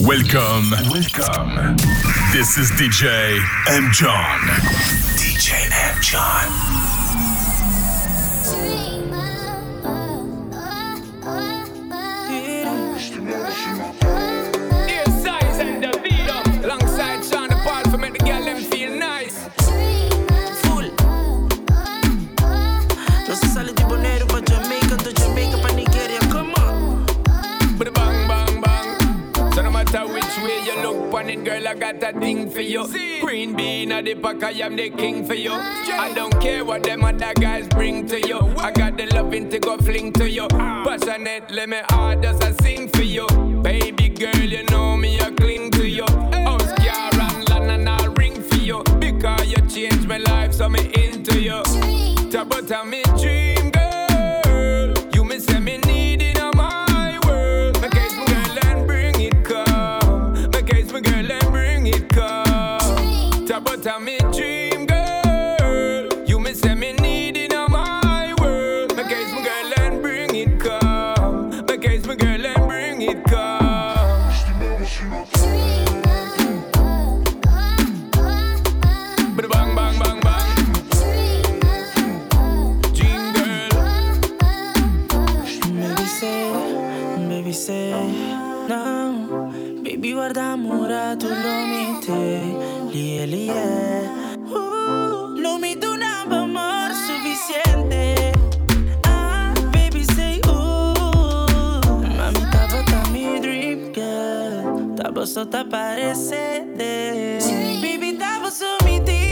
Welcome. Welcome. This is DJ M. John. DJ M. John. Girl, I got a thing for you. Green bean or the pack, I am the king for you. I don't care what them other guys bring to you. I got the loving to go fling to you. Passionate, let me hard as I sing for you. Baby girl, you know me, I cling to you. Oscar car and land and I ring for you. Because you changed my life, so me into you. Tabata me dream. Só tá parecendo. Baby, tava sumido.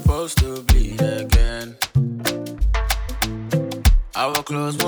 supposed to bleed again. I will close.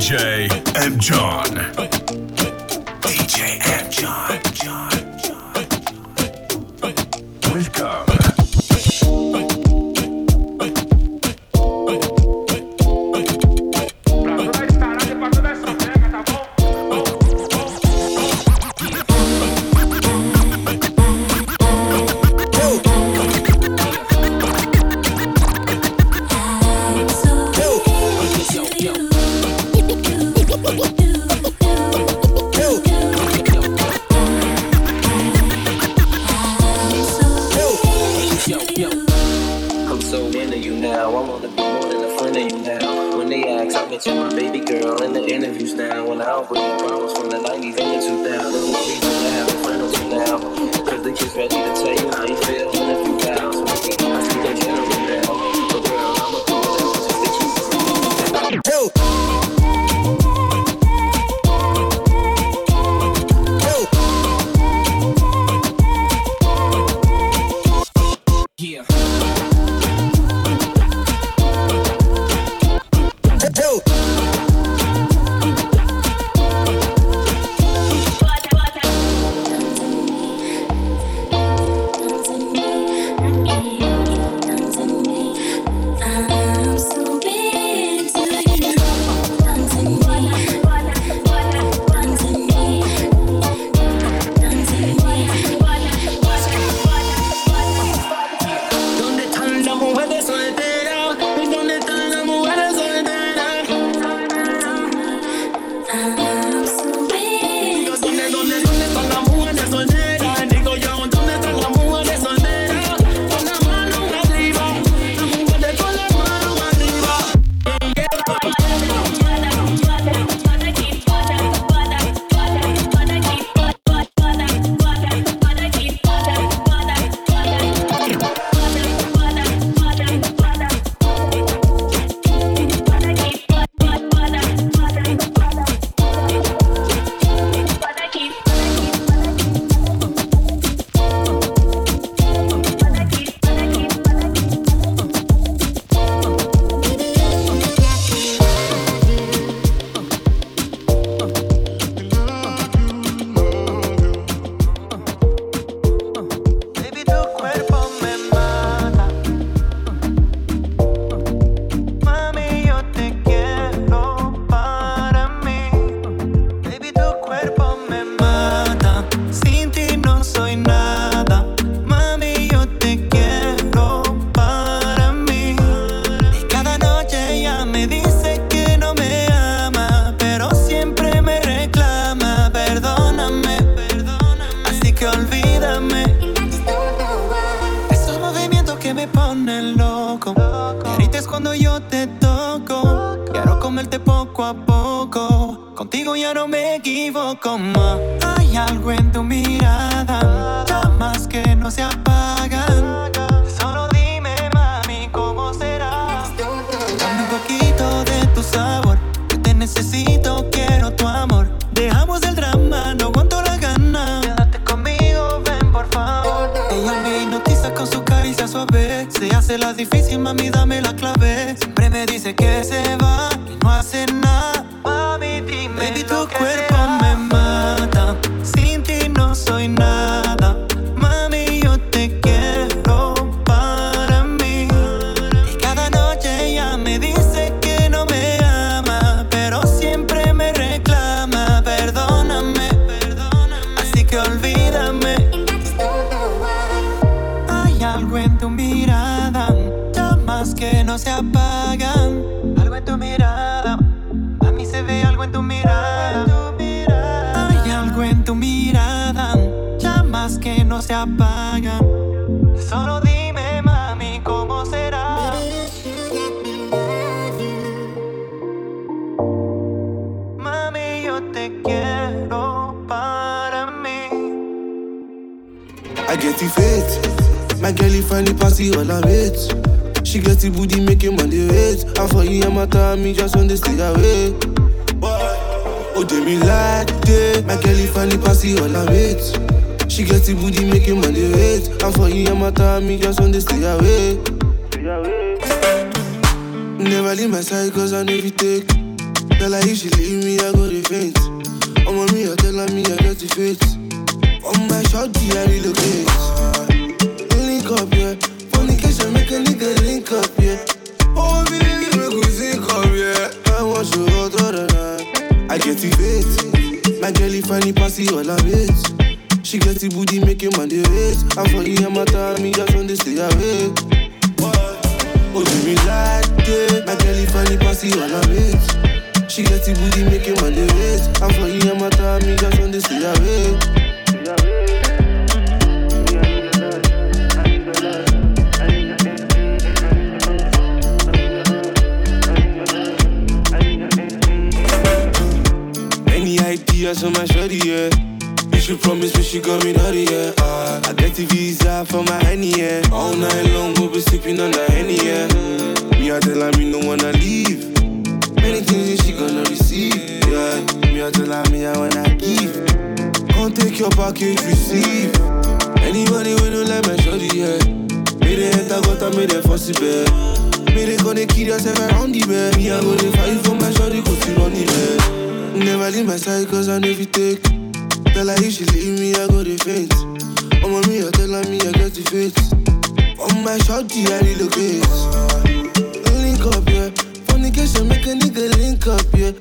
DJ M. John. DJ M. John. John. Hace la difícil, mami, dame la clave. Siempre me dice que you, I'm a time, me just on the stay away. Oh, do me like it. My girl, if I pass it all of it. She get the booty, on the wait. And for you, I'm a time, me just on the stay away. Any ideas on my shorty, yeah. You promised me she got me naughty, yeah. Uh, I get the visa for my honey, yeah. All night long we'll be sleeping on the henny, yeah. Me, I tell her me no wanna leave. Many things that she gonna receive, yeah. Me, I tell her me I wanna give. Can't take your package, receive. Anybody we don't like my shorty, yeah. Me they enter, got her, me they fussy, bed. Me they gonna kill yourself around the bed. Me, I go to fight for my shorty, cause you run the bed. Never leave my side cause I you take Tell her if she leave me, I go to faint on me, I tell her me, I get the faith On my shorty, I relocate. Link up, yeah. Fornication make a nigga link up, yeah.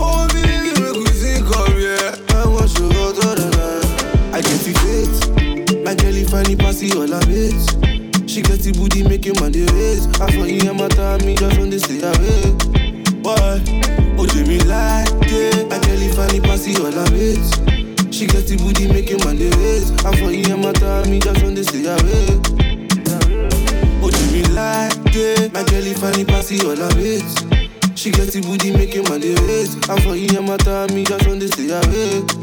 Oh, baby, make we sync up, yeah. I want you all the night. I get the faith. My girl, if I need pass it all of it She get the booty, make him on the waist I for you, I'm me just on the stay away. Why? Oh, Jimmy like it. My girl, if I need pass it all of it. She get the booty, make him on the. And for you, I'm time, me just on the stay away. Oh, Jimmy like it. My girl, if I need pass all of it. She get the booty, make him on the. And for you, I'm time, me just on the stay away.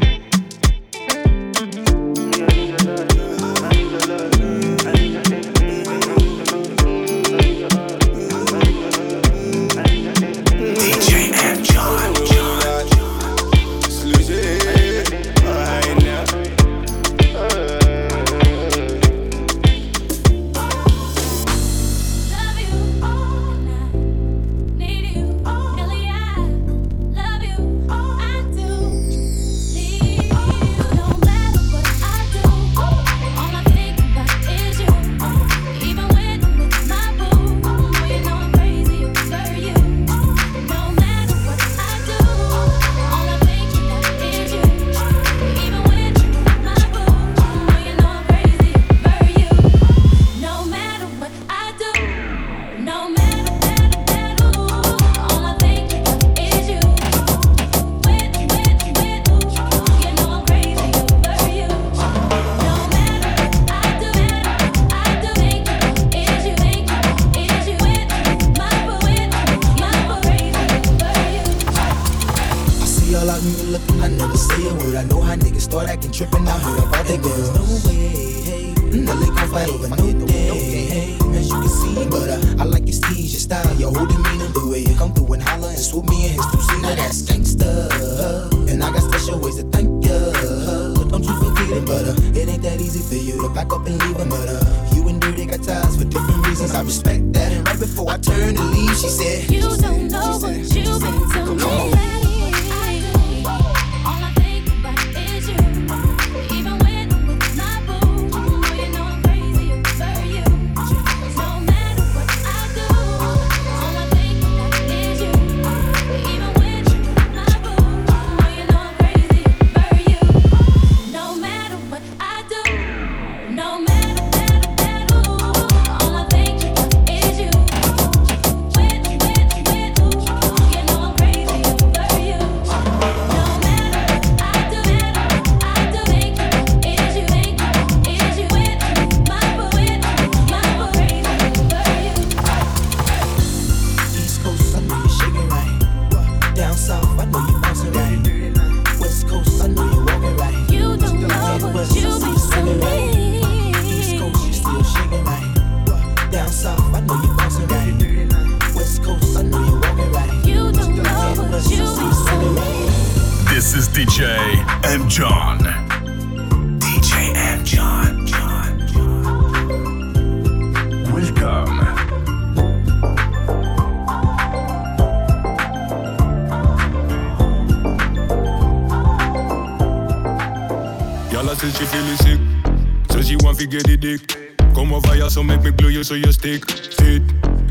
Dick. Come over here, so make me blow you so you stick. Fit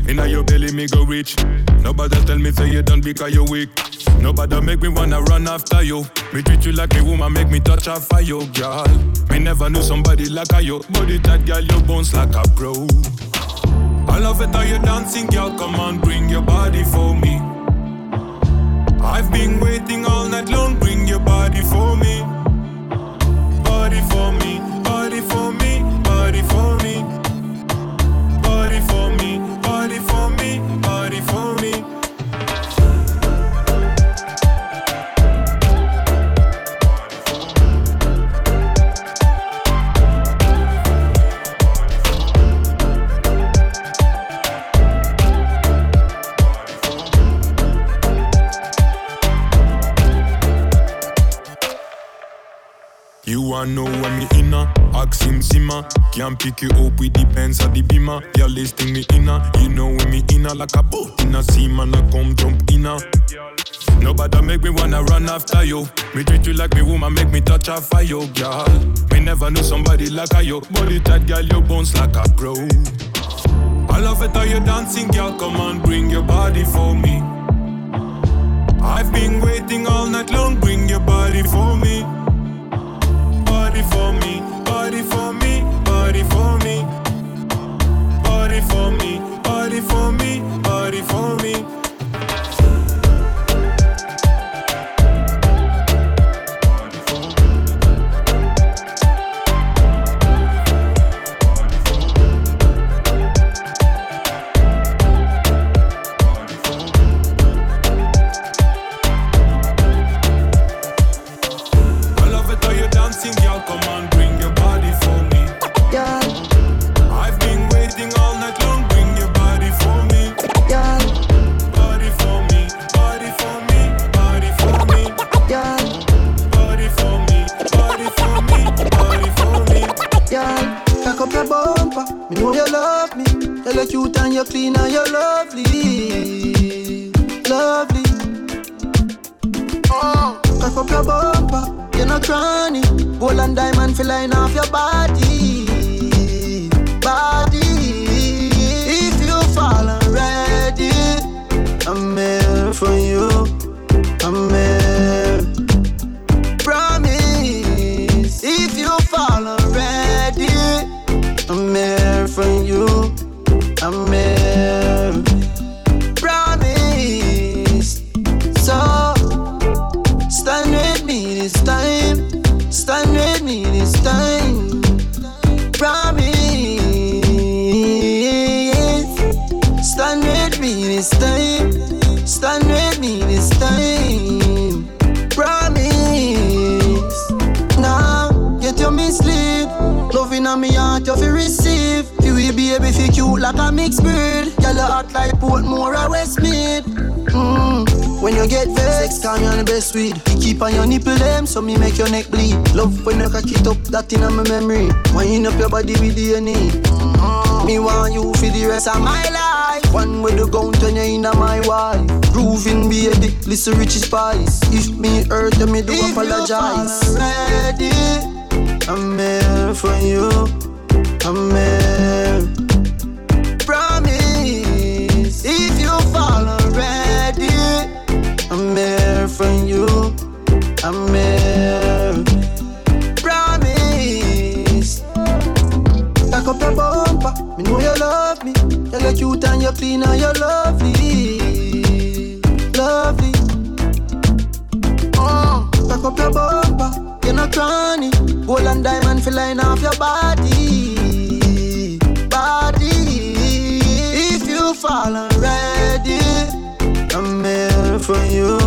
inna your belly, me go rich. Nobody tell me say you done because you weak. Nobody make me wanna run after you. Me treat you like a woman, make me touch for you, girl. Me never knew somebody like a you. Body that girl, your bones like a pro. I love it how you dancing, girl. Come on, bring your body for me. I've been waiting all night long. Bring your body for me. Wanna know when me inna? Ask him simmer. Can't pick you up with the pens or the beamer. You're listing me inna. You know when me inna like a boat in a sea man. I come jump inna. Nobody make me wanna run after you. Me treat you like me woman, make me touch her fire, girl. Me never knew somebody like a you. Body tight, girl, your bones like a pro. I love it how you dancing, girl. Come on, bring your body for me. I've been waiting all night long. Bring your body for me. Body for me, body for me, body for me. Body for me, body for me, body for me. I You look cute and you're clean and you're lovely, lovely. Oh, cock up your bumper. You're not cranny. Gold and diamond feel line off your body, Get vexed, call me on the best weed. You keep on your nipple them, so me make your neck bleed. Love when you cock it up, that inna my memory. Wind up your body with DNA. Mm. Me want you for the rest of my life. One way to go turn you inna my wife. Grooving baby, listen Richie Spice. If me hurt you, me do If apologize. fall Ready, I'm here for you. I'm here. I'm here for you. I'm here. Promise. Back up your bumper, me know you love me. You look cute and you clean and you lovely, lovely. Uh, back up your bumper, you're not cranny. Gold and diamond feel line off your body, for you.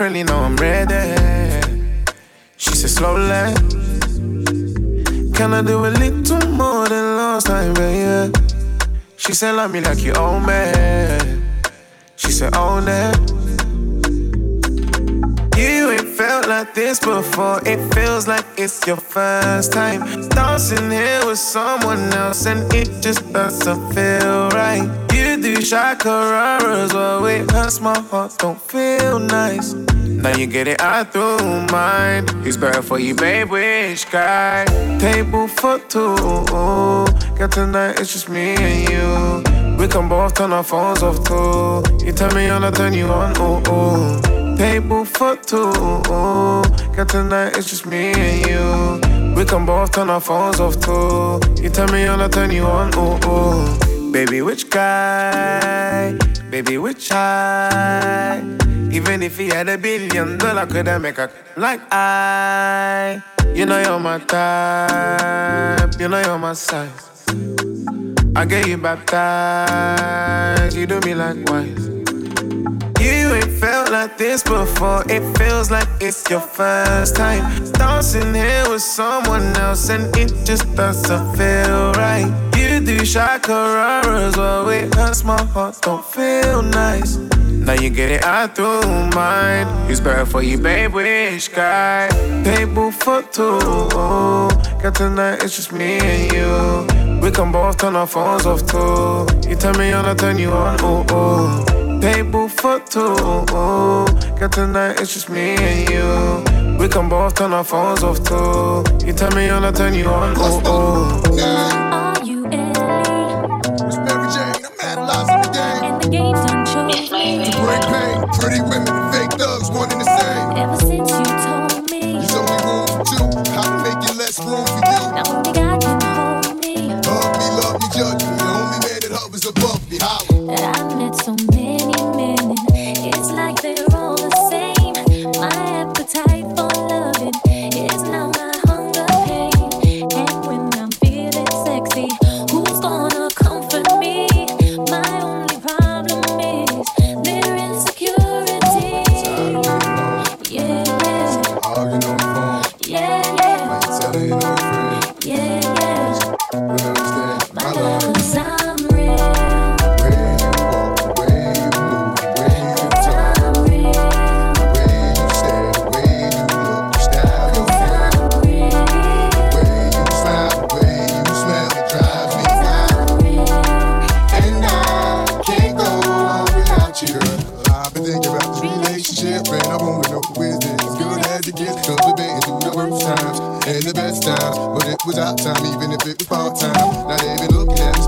Now I'm ready. She said, slowly. Can I do a little more than last time, baby? She said, love me like you own me. She said, own it. You ain't felt like this before. It feels like it's your first time. Dancing here with someone else, and it just doesn't feel right. Do shakararas, well, it hurts my heart, don't feel nice. Now you get it out through mine. Who's better for you, babe? Which guy? Table for two. Got tonight, it's just me and you. We can both turn our phones off too. You tell me on, I turn you on. Ooh, ooh. Table for two. Got tonight, it's just me and you. We can both turn our phones off too. You tell me on, I turn you on. Ooh, ooh. Baby, which guy? Baby, which eye? Even if he had a billion dollar, could I make a like I? You know you're my type. You know you're my size. I get you baptized. You do me likewise. You ain't felt like this before. It feels like it's your first time dancing here with someone else, and it just doesn't feel right. You do shakaras, well, with us, my heart don't feel nice. Now you get it out through mine. It's better for you, babe? Wish guy? Table for two. Got tonight, it's just me and you. We can both turn our phones off too. You turn me on, I turn you on. Ooh, ooh table for two. Cause tonight it's just me and you. We can both turn our phones off too. You turn me on, I turn you on. Oh, oh. Pretty women and fake thugs, one and the same. Ever since you told me, you. How to make it less room for you. Now only God can hold me. Love me, love me, judge me. The only man that hovers above me, holler. you, girl. I've been thinking about this relationship, and I wanna know who is this. Good as it gets, cause we've been through the worst times and the best times. But it was our time, even if it was part time. Now they've been looking at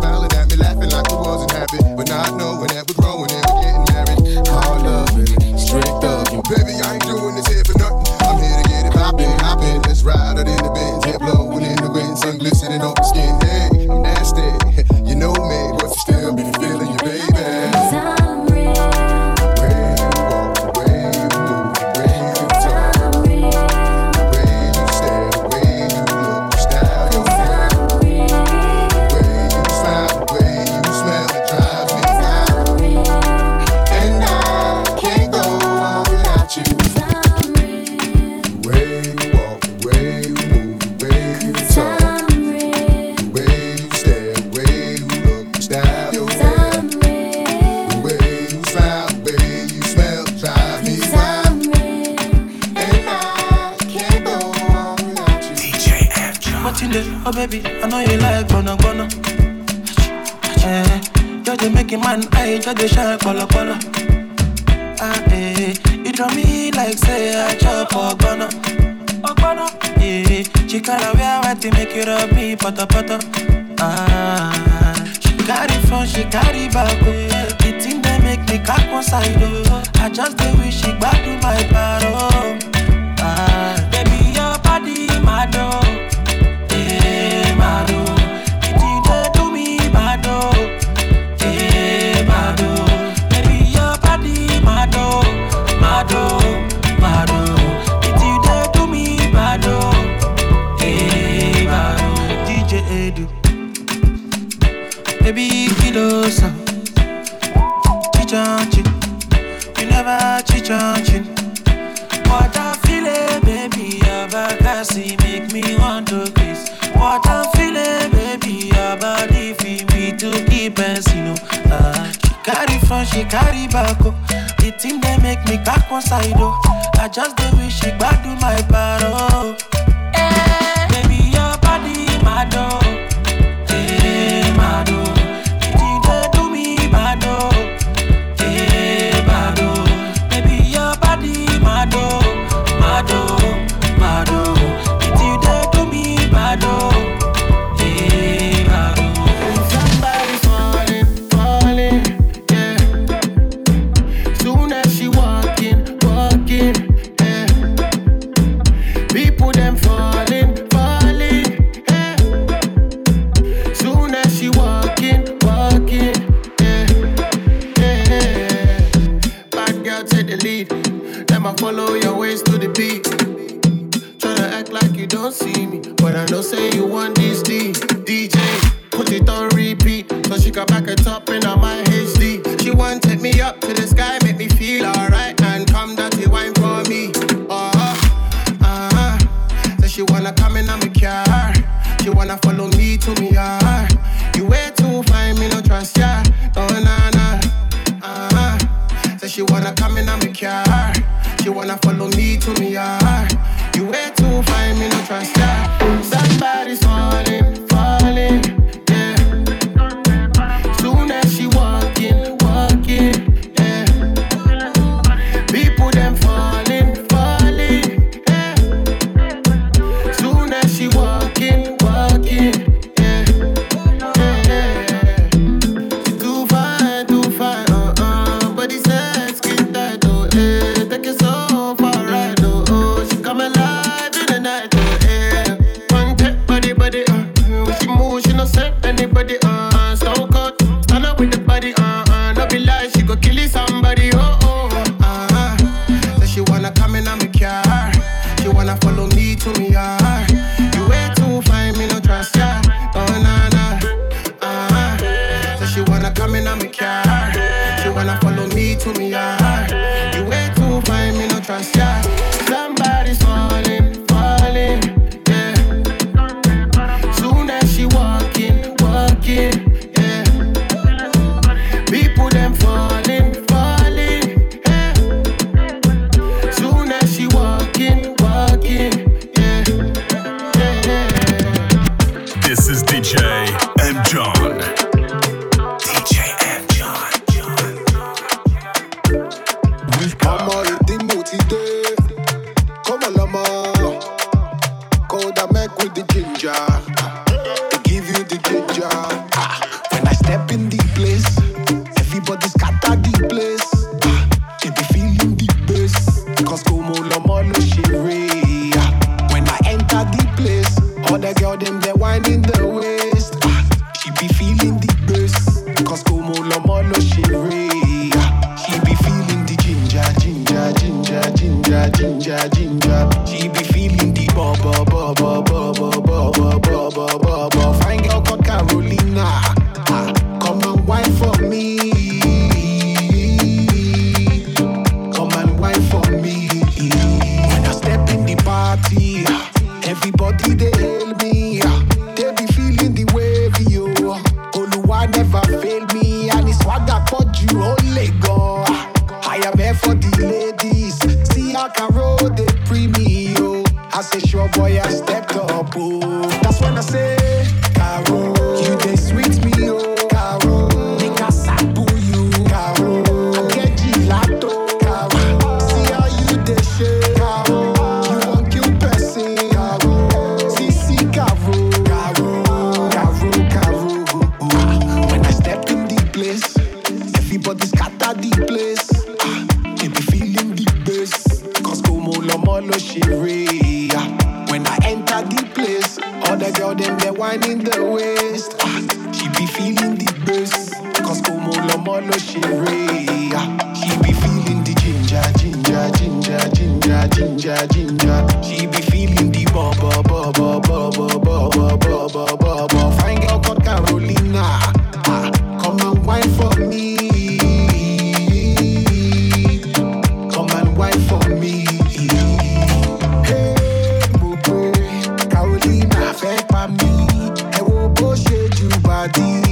tu as des chats, me a heart. You way too fine, me no trust they the ju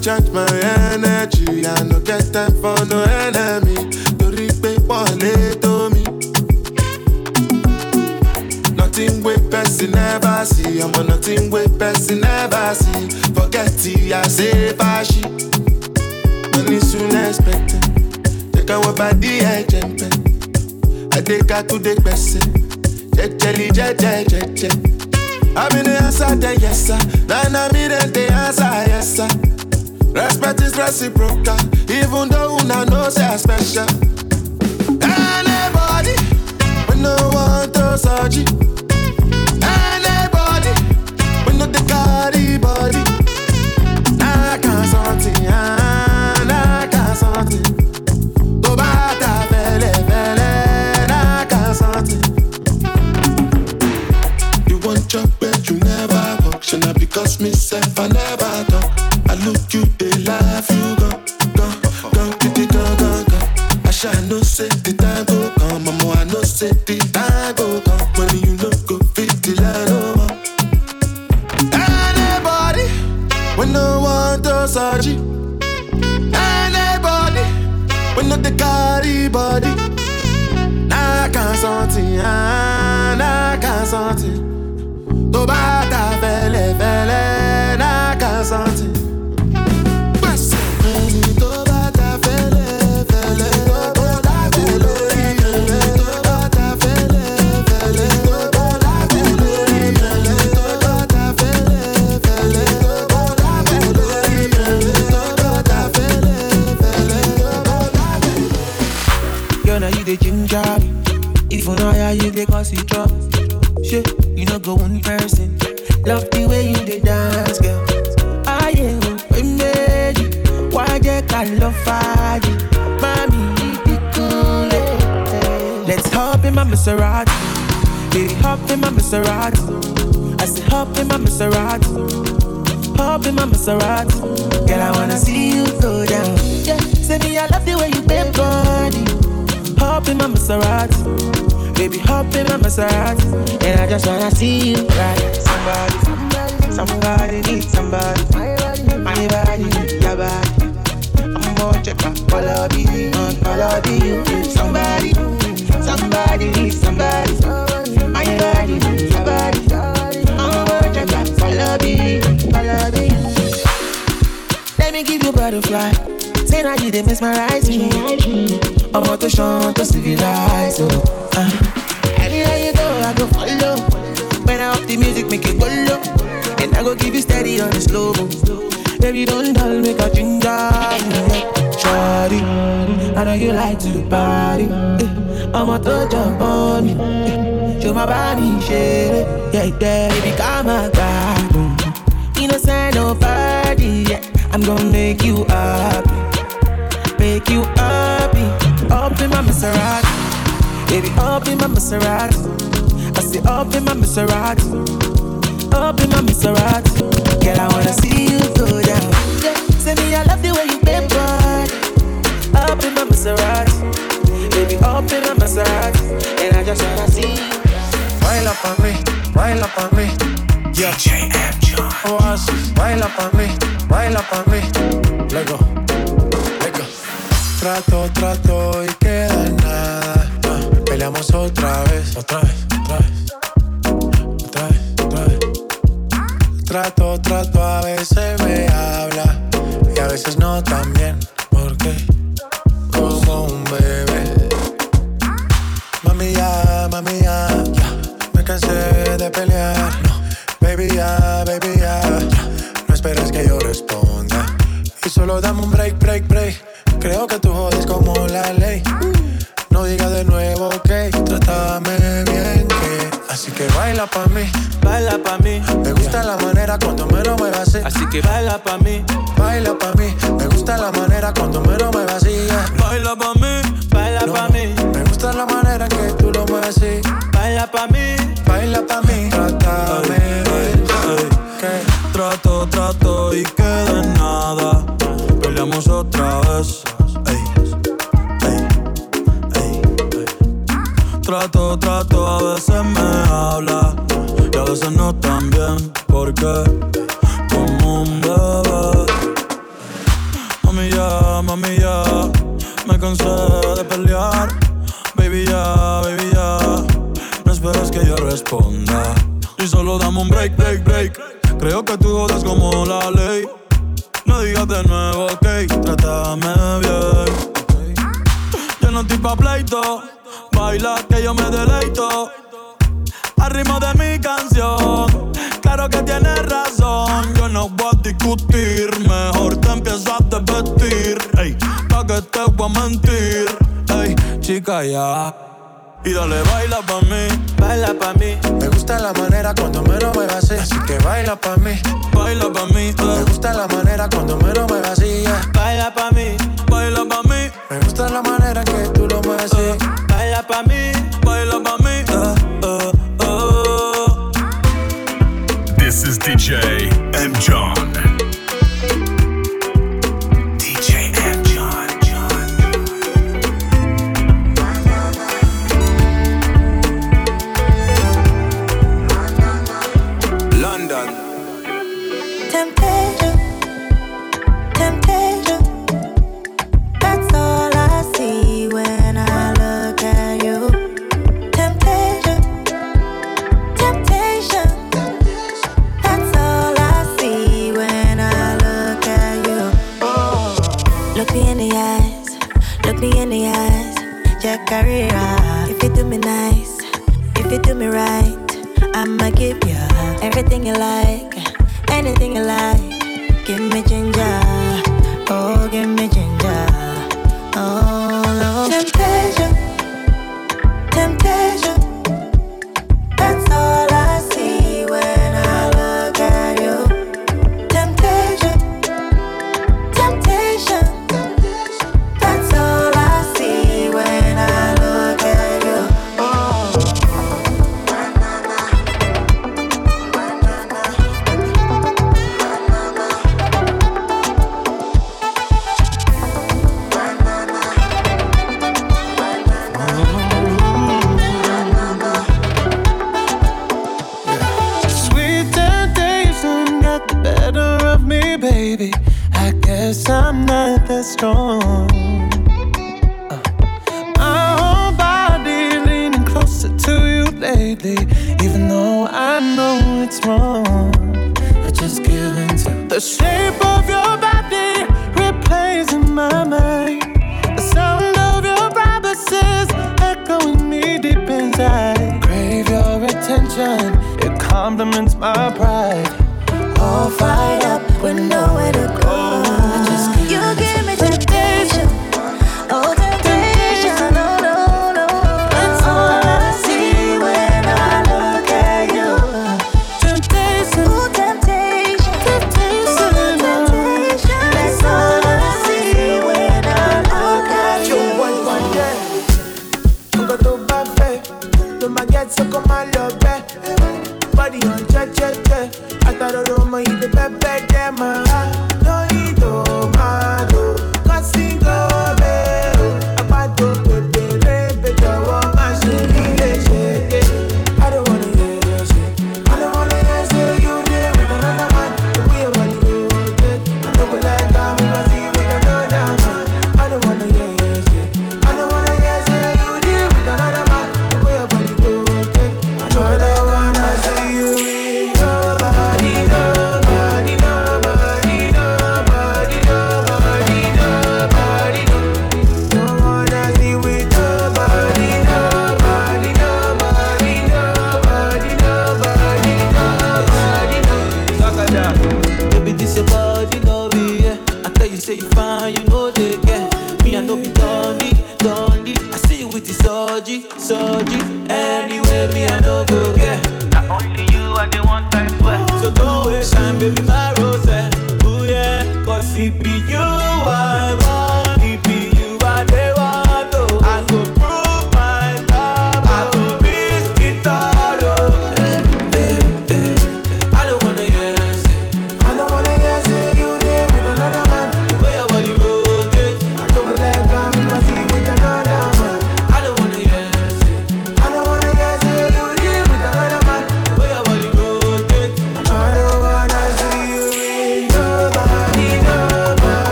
charge my energy. I no get time for no enemy. Torí pé wọlé tó mi. Nothing wey person never see. I'm on nothing wey person never see. Forget it, I say fashi. Money soon expected. Take our body ẹ̀jẹ̀ ń pẹ́. Adékakúdé gbẹ̀sẹ̀. Jẹ́jẹ́lì jẹ́jẹ́ jẹ́jẹ́. I'm in the answer, then yes sir. Nana me then the answer, yes sir. Respect is reciprocal, even though una know say I special. Anybody, we no want to search it. Anybody, we no the carry body. I can't something, I can't something. You, laugh, you. I shall know say the time go come, mama, I know say the time go come. In. And I just wanna see you ride. Somebody, somebody need somebody. My body, your body. I'm gonna check my quality, uh, quality. You, somebody, somebody need somebody. My body, your body. I'm gonna check my quality, quality. Let me give you butterfly. Say now you they mesmerize me. I'm out to shine to civilize. Oh, the music, make it go low. And I go give you steady on the slow. Baby, don't dull, make a ginger. Shawty, I know you like to party. Eh, I'ma touch up on me. eh, Show my body shit. Yeah, yeah, baby, come on, back. Innocent, nobody. Yeah, I'm gonna make you happy. Make you happy. Up in my Maserati. Baby, up in my Maserati. I say up in my Maserati. Up in my Maserati. Girl, I wanna see you go down. Yeah, say me, I love the way you bend body. Up in my Maserati. Baby, up in my Maserati. And I just wanna see you. Baila pa' mí, baila pa' mí. DJ M. John. Oasis, baila pa' mí, baila pa' mí. Lego, lego. Trato, baila que yo me deleito. Al ritmo de mi canción, claro que tienes razón. Yo no voy a discutir, mejor te empiezas a vestir. Ey, pa' que te voy a mentir. Ey, chica, ya. Y dale, baila pa' mí. Baila pa' mí. Me gusta la manera cuando me lo muevas así. Así que baila pa' mí. Baila pa' mí. Me gusta la manera cuando me lo muevas así. yeah. Baila pa' mí. DJ everything you like, anything you like.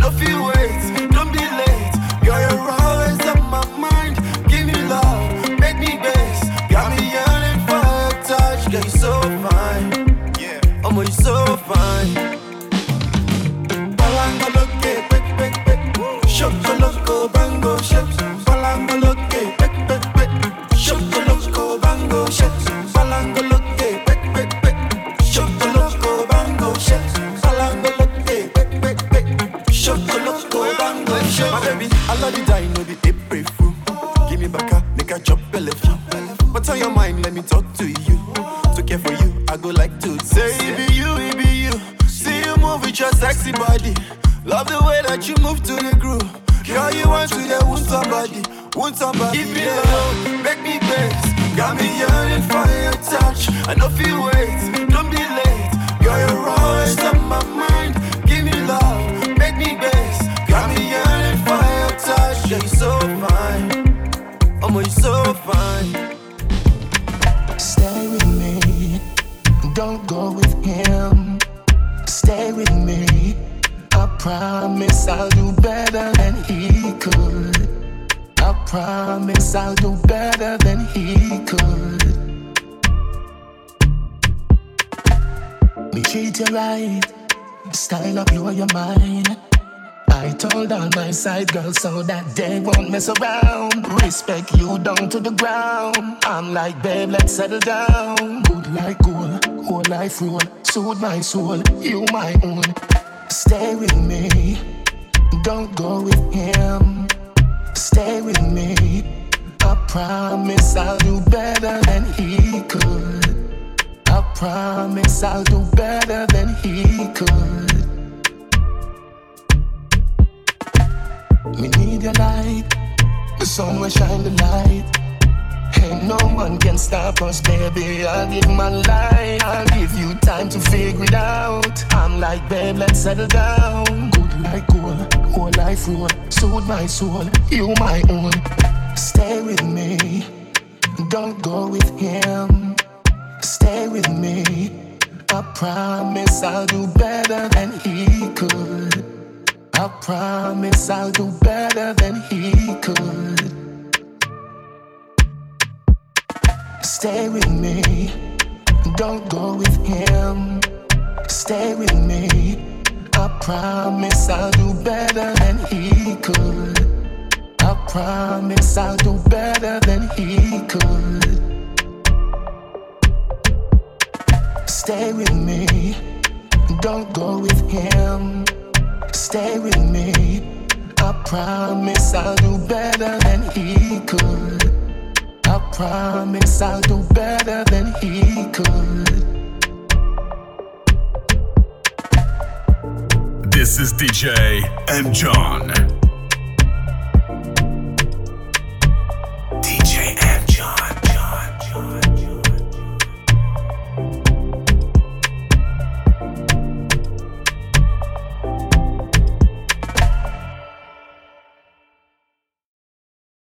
no feeling. settle down. Good like gold, whole life roll. Soothe my soul, you my own. Stay with me, don't go with him. Stay with me, I promise I'll do better than he could. I promise I'll do better than he could. We need your light, the sun will shine the light. Ain't no one can stop us, baby. I'll give my life. I'll give you time to figure it out. I'm like, babe, let's settle down. Good like gold, whole life rule. Suit my soul, you my own. Stay with me, don't go with him. Stay with me. I promise I'll do better than he could. I promise I'll do better than he could. Stay with me, don't go with him. Stay with me, I promise I'll do better than he could. I promise I'll do better than he could. Stay with me, don't go with him. Stay with me, I promise I'll do better than he could. Promise I'll do better than he could. This is DJ M. John.